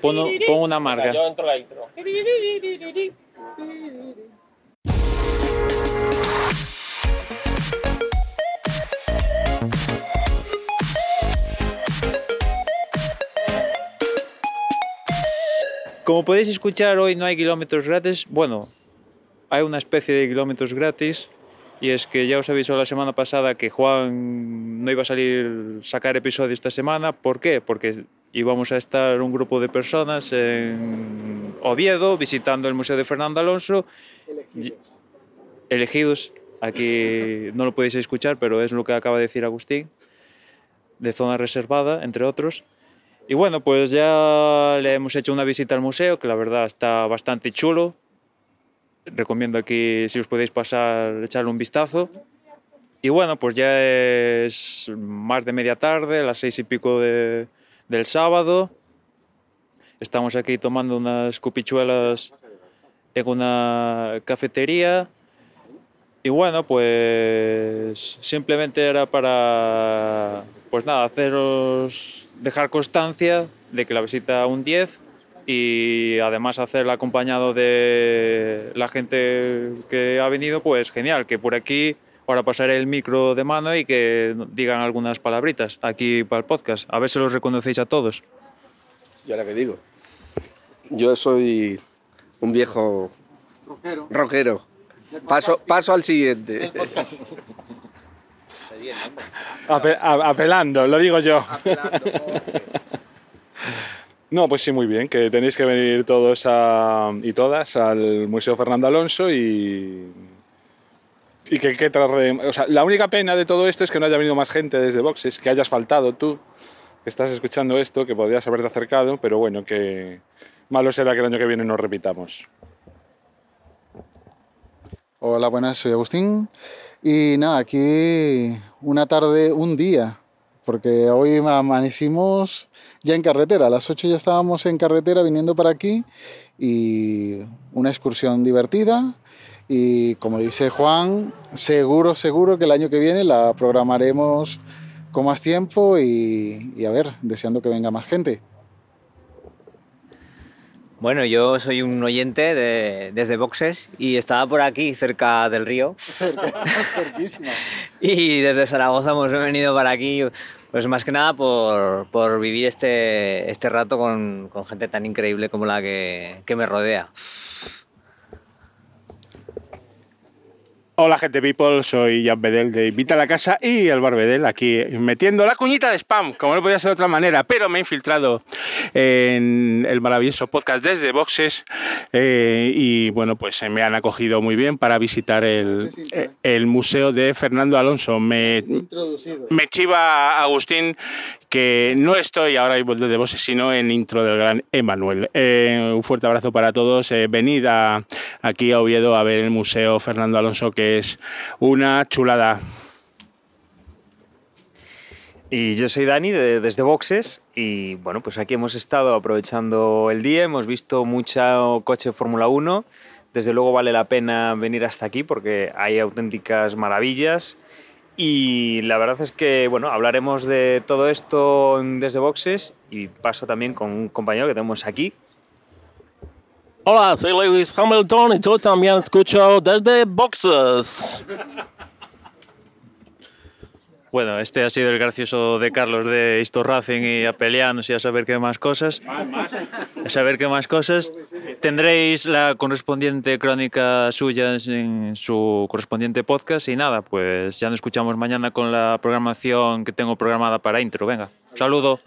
Pon, pon una marca. Yo entro la intro. Como podéis escuchar, hoy no hay kilómetros gratis. Bueno, hay una especie de kilómetros gratis. Y es que ya os avisó la semana pasada que Juan no iba a salir sacar episodio esta semana. ¿Por qué? Porque íbamos a estar un grupo de personas en Oviedo visitando el Museo de Fernando Alonso. Elegidos. Elegidos. Aquí no lo podéis escuchar, pero es lo que acaba de decir Agustín. De zona reservada, entre otros. Y bueno, pues ya le hemos hecho una visita al museo, que la verdad está bastante chulo. Recomiendo aquí, si os podéis pasar, echarle un vistazo. Y bueno, pues ya es más de media tarde, las seis y pico de, del sábado. Estamos aquí tomando unas cupichuelas en una cafetería. Y bueno, pues simplemente era para, pues nada, haceros, dejar constancia de que la visita un 10 y además hacerla acompañado de la gente que ha venido, pues genial, que por aquí ahora pasaré el micro de mano y que digan algunas palabritas aquí para el podcast. A ver si los reconocéis a todos. Yo ahora que digo. Yo soy un viejo Rockero. rockero. Paso, paso al siguiente. Ape- a- apelando, lo digo yo. No, pues sí, muy bien, que tenéis que venir todos a- y todas al Museo Fernando Alonso y. Y que, que trarre- o sea, la única pena de todo esto es que no haya venido más gente desde boxes, que hayas faltado tú, que estás escuchando esto, que podrías haberte acercado, pero bueno, que malo será que el año que viene nos repitamos. Hola, buenas, soy Agustín. Y nada, aquí una tarde, un día, porque hoy amanecimos ya en carretera. A las 8 ya estábamos en carretera viniendo para aquí y una excursión divertida. Y como dice Juan, seguro, seguro que el año que viene la programaremos con más tiempo y, y a ver, deseando que venga más gente. Bueno, yo soy un oyente de- desde Boxes y estaba por aquí, cerca del río. Cerca, cerquísima. Y desde Zaragoza hemos venido para aquí, pues más que nada por, por vivir este, este rato con, con gente tan increíble como la que, que me rodea. Hola gente people, soy Jan Bedel de Invita a la Casa y el Bar Bedel aquí metiendo la cuñita de spam, como no podía ser de otra manera, pero me he infiltrado en el maravilloso podcast desde Boxes eh, y bueno, pues eh, me han acogido muy bien para visitar el, eh, el museo de Fernando Alonso. Me, me chiva Agustín que no estoy ahora mismo desde Voces, sino en intro del gran Emanuel. Eh, un fuerte abrazo para todos. Eh, venid aquí a Oviedo a ver el Museo Fernando Alonso, que es una chulada. Y yo soy Dani de- desde Boxes y bueno, pues aquí hemos estado aprovechando el día, hemos visto mucho coche de Fórmula 1, desde luego vale la pena venir hasta aquí porque hay auténticas maravillas y la verdad es que bueno, hablaremos de todo esto en- desde Boxes y paso también con un compañero que tenemos aquí. Hola, soy Lewis Hamilton y yo también escucho desde Boxes. Bueno, este ha sido el gracioso de Carlos de Histo Racing y a pelearnos y a saber qué más cosas. A saber qué más cosas. Tendréis la correspondiente crónica suya en su correspondiente podcast y nada, pues ya nos escuchamos mañana con la programación que tengo programada para intro. Venga, saludo.